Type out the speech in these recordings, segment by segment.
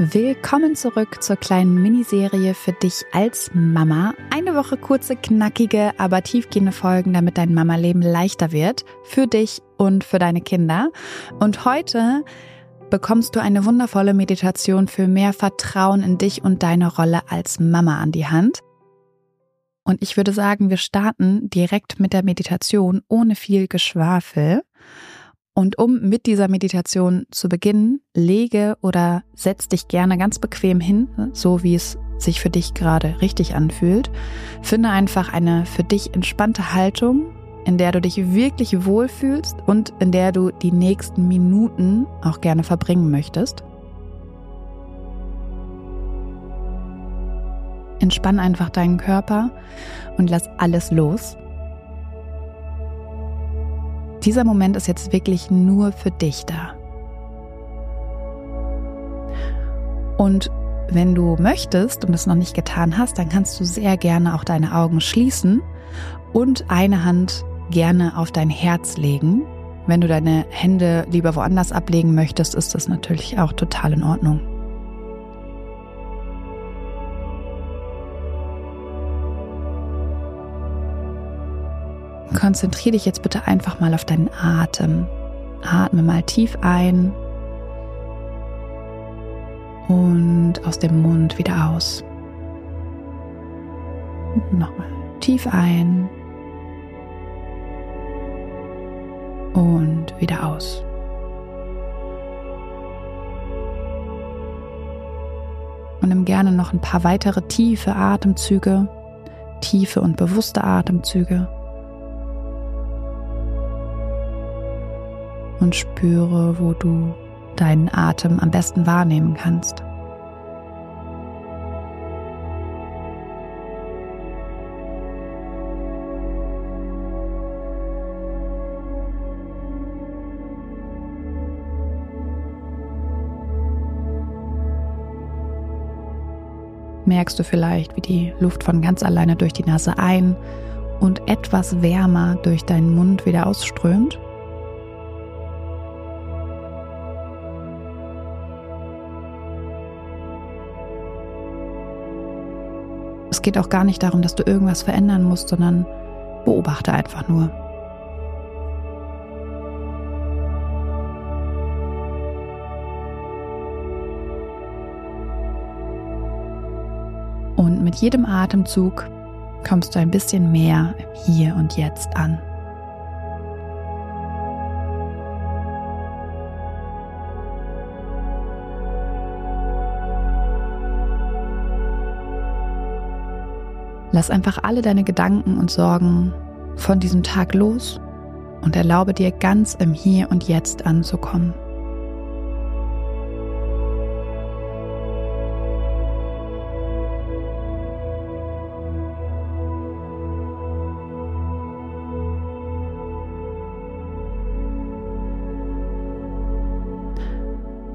Willkommen zurück zur kleinen Miniserie für dich als Mama. Eine Woche kurze, knackige, aber tiefgehende Folgen, damit dein Mama-Leben leichter wird. Für dich und für deine Kinder. Und heute bekommst du eine wundervolle Meditation für mehr Vertrauen in dich und deine Rolle als Mama an die Hand. Und ich würde sagen, wir starten direkt mit der Meditation ohne viel Geschwafel. Und um mit dieser Meditation zu beginnen, lege oder setz dich gerne ganz bequem hin, so wie es sich für dich gerade richtig anfühlt. Finde einfach eine für dich entspannte Haltung, in der du dich wirklich wohlfühlst und in der du die nächsten Minuten auch gerne verbringen möchtest. Entspann einfach deinen Körper und lass alles los. Dieser Moment ist jetzt wirklich nur für dich da. Und wenn du möchtest und es noch nicht getan hast, dann kannst du sehr gerne auch deine Augen schließen und eine Hand gerne auf dein Herz legen. Wenn du deine Hände lieber woanders ablegen möchtest, ist das natürlich auch total in Ordnung. Konzentriere dich jetzt bitte einfach mal auf deinen Atem. Atme mal tief ein und aus dem Mund wieder aus. Nochmal tief ein und wieder aus. Und nimm gerne noch ein paar weitere tiefe Atemzüge, tiefe und bewusste Atemzüge. Und spüre, wo du deinen Atem am besten wahrnehmen kannst. Merkst du vielleicht, wie die Luft von ganz alleine durch die Nase ein und etwas wärmer durch deinen Mund wieder ausströmt? Es geht auch gar nicht darum, dass du irgendwas verändern musst, sondern beobachte einfach nur. Und mit jedem Atemzug kommst du ein bisschen mehr im Hier und Jetzt an. Lass einfach alle deine Gedanken und Sorgen von diesem Tag los und erlaube dir ganz im Hier und Jetzt anzukommen.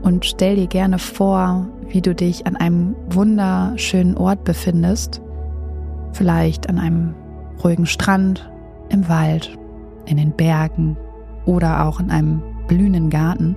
Und stell dir gerne vor, wie du dich an einem wunderschönen Ort befindest, vielleicht an einem ruhigen Strand, im Wald, in den Bergen oder auch in einem blühenden Garten.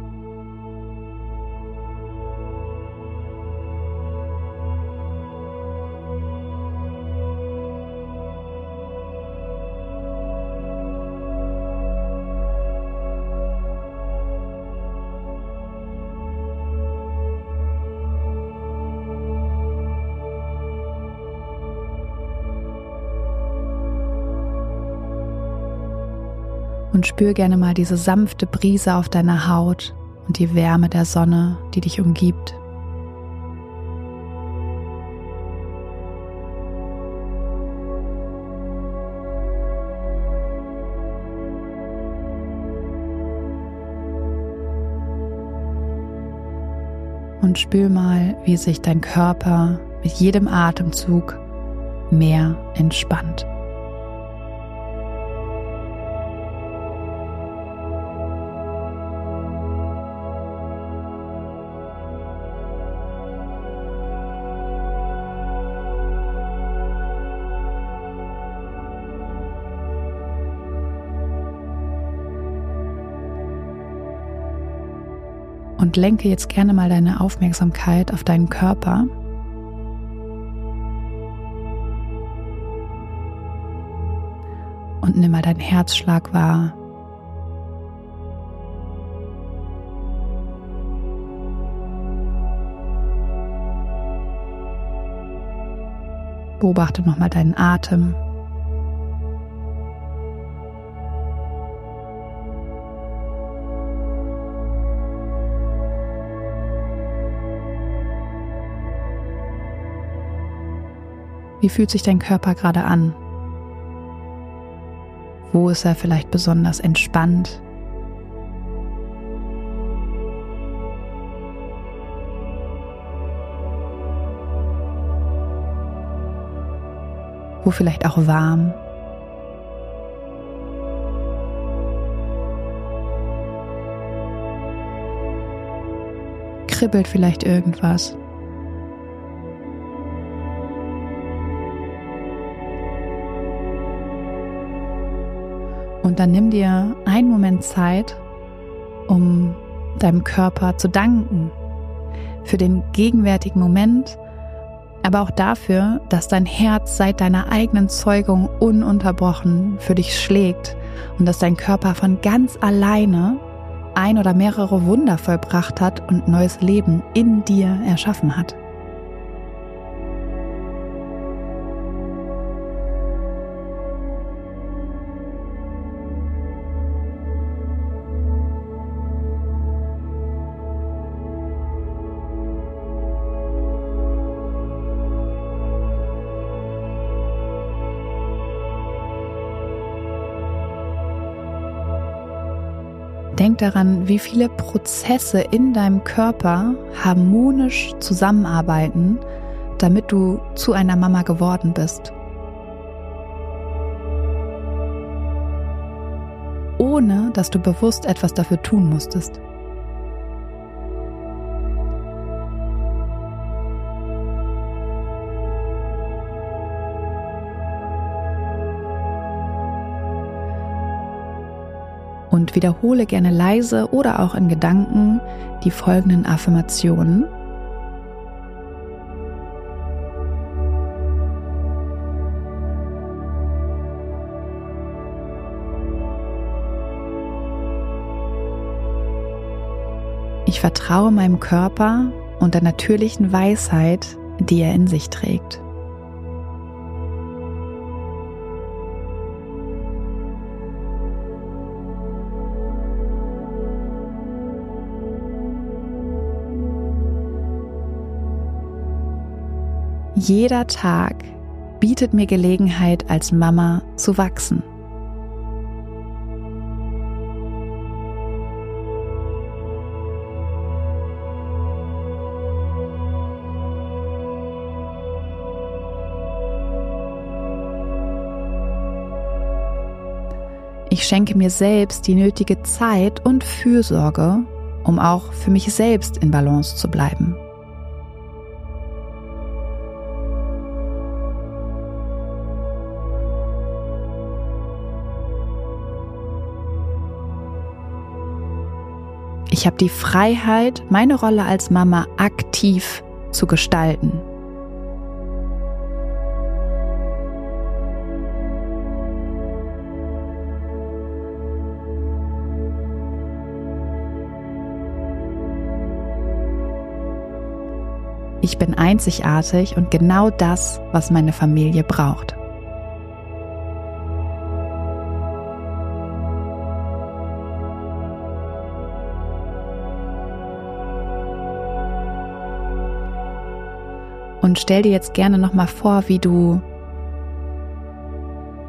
Spür gerne mal diese sanfte Brise auf deiner Haut und die Wärme der Sonne, die dich umgibt. Und spür mal, wie sich dein Körper mit jedem Atemzug mehr entspannt. Und lenke jetzt gerne mal deine Aufmerksamkeit auf deinen Körper. Und nimm mal deinen Herzschlag wahr. Beobachte nochmal deinen Atem. Wie fühlt sich dein Körper gerade an? Wo ist er vielleicht besonders entspannt? Wo vielleicht auch warm? Kribbelt vielleicht irgendwas? Und dann nimm dir einen Moment Zeit, um deinem Körper zu danken für den gegenwärtigen Moment, aber auch dafür, dass dein Herz seit deiner eigenen Zeugung ununterbrochen für dich schlägt und dass dein Körper von ganz alleine ein oder mehrere Wunder vollbracht hat und neues Leben in dir erschaffen hat. Denk daran, wie viele Prozesse in deinem Körper harmonisch zusammenarbeiten, damit du zu einer Mama geworden bist. Ohne dass du bewusst etwas dafür tun musstest. Wiederhole gerne leise oder auch in Gedanken die folgenden Affirmationen. Ich vertraue meinem Körper und der natürlichen Weisheit, die er in sich trägt. Jeder Tag bietet mir Gelegenheit, als Mama zu wachsen. Ich schenke mir selbst die nötige Zeit und Fürsorge, um auch für mich selbst in Balance zu bleiben. Ich habe die Freiheit, meine Rolle als Mama aktiv zu gestalten. Ich bin einzigartig und genau das, was meine Familie braucht. Und stell dir jetzt gerne nochmal vor, wie du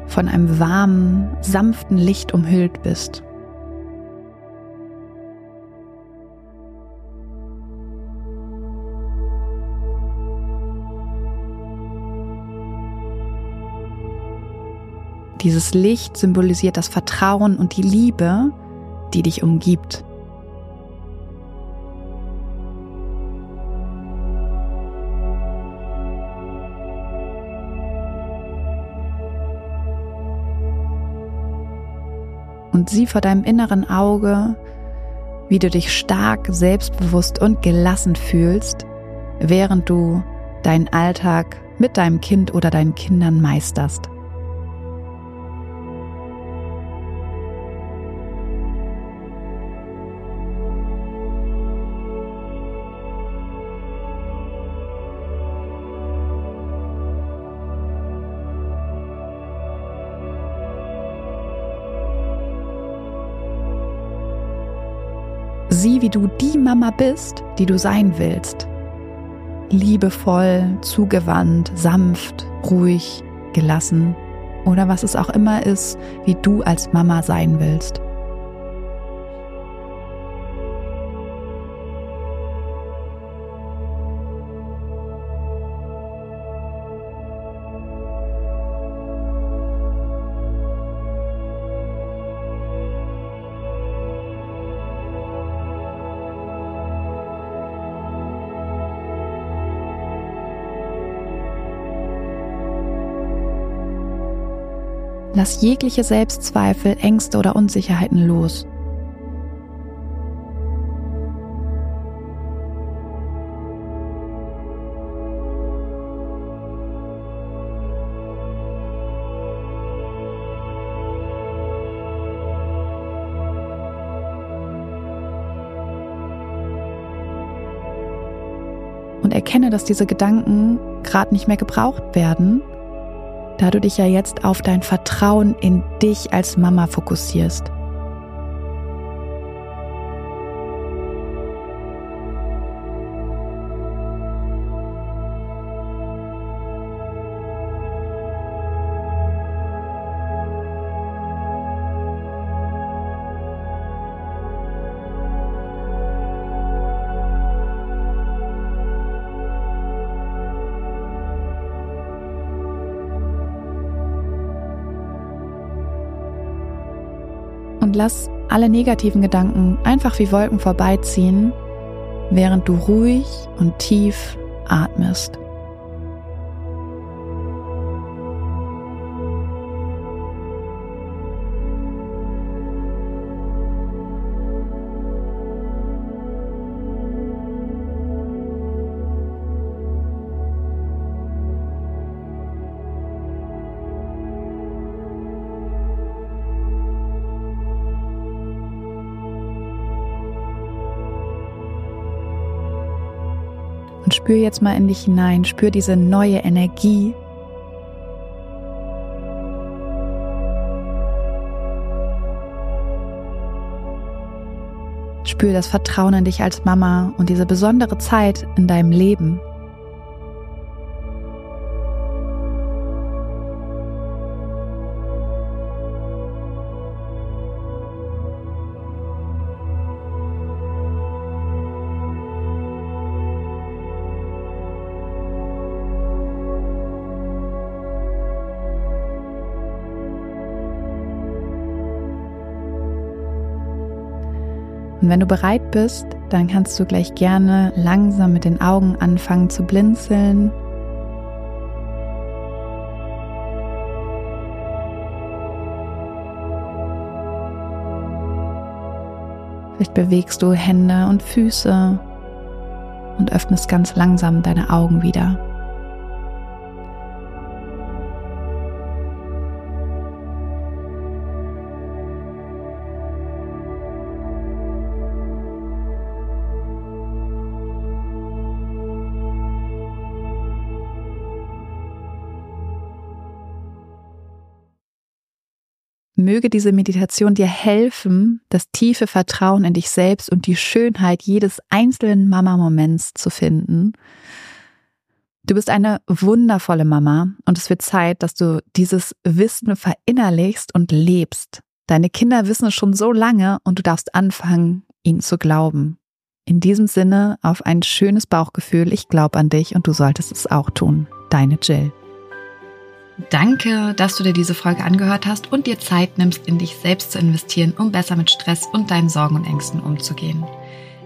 von einem warmen, sanften Licht umhüllt bist. Dieses Licht symbolisiert das Vertrauen und die Liebe, die dich umgibt. Und sieh vor deinem inneren Auge, wie du dich stark, selbstbewusst und gelassen fühlst, während du deinen Alltag mit deinem Kind oder deinen Kindern meisterst. Sieh, wie du die Mama bist, die du sein willst. Liebevoll, zugewandt, sanft, ruhig, gelassen oder was es auch immer ist, wie du als Mama sein willst. Lass jegliche Selbstzweifel, Ängste oder Unsicherheiten los. Und erkenne, dass diese Gedanken gerade nicht mehr gebraucht werden da du dich ja jetzt auf dein Vertrauen in dich als Mama fokussierst. Und lass alle negativen Gedanken einfach wie Wolken vorbeiziehen, während du ruhig und tief atmest. Spür jetzt mal in dich hinein, spür diese neue Energie. Spür das Vertrauen in dich als Mama und diese besondere Zeit in deinem Leben. Und wenn du bereit bist, dann kannst du gleich gerne langsam mit den Augen anfangen zu blinzeln. Vielleicht bewegst du Hände und Füße und öffnest ganz langsam deine Augen wieder. Möge diese Meditation dir helfen, das tiefe Vertrauen in dich selbst und die Schönheit jedes einzelnen Mama-Moments zu finden. Du bist eine wundervolle Mama und es wird Zeit, dass du dieses Wissen verinnerlichst und lebst. Deine Kinder wissen es schon so lange und du darfst anfangen, ihnen zu glauben. In diesem Sinne auf ein schönes Bauchgefühl. Ich glaube an dich und du solltest es auch tun. Deine Jill. Danke, dass du dir diese Folge angehört hast und dir Zeit nimmst, in dich selbst zu investieren, um besser mit Stress und deinen Sorgen und Ängsten umzugehen.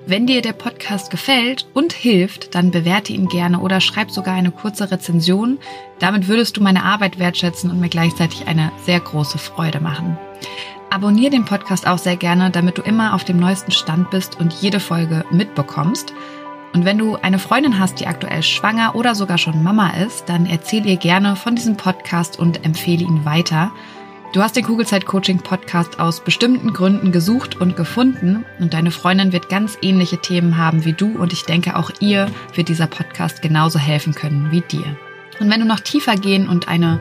Wenn dir der Podcast gefällt und hilft, dann bewerte ihn gerne oder schreib sogar eine kurze Rezension. Damit würdest du meine Arbeit wertschätzen und mir gleichzeitig eine sehr große Freude machen. Abonnier den Podcast auch sehr gerne, damit du immer auf dem neuesten Stand bist und jede Folge mitbekommst. Und wenn du eine Freundin hast, die aktuell schwanger oder sogar schon Mama ist, dann erzähl ihr gerne von diesem Podcast und empfehle ihn weiter. Du hast den Kugelzeit Coaching Podcast aus bestimmten Gründen gesucht und gefunden und deine Freundin wird ganz ähnliche Themen haben wie du und ich denke auch ihr wird dieser Podcast genauso helfen können wie dir. Und wenn du noch tiefer gehen und eine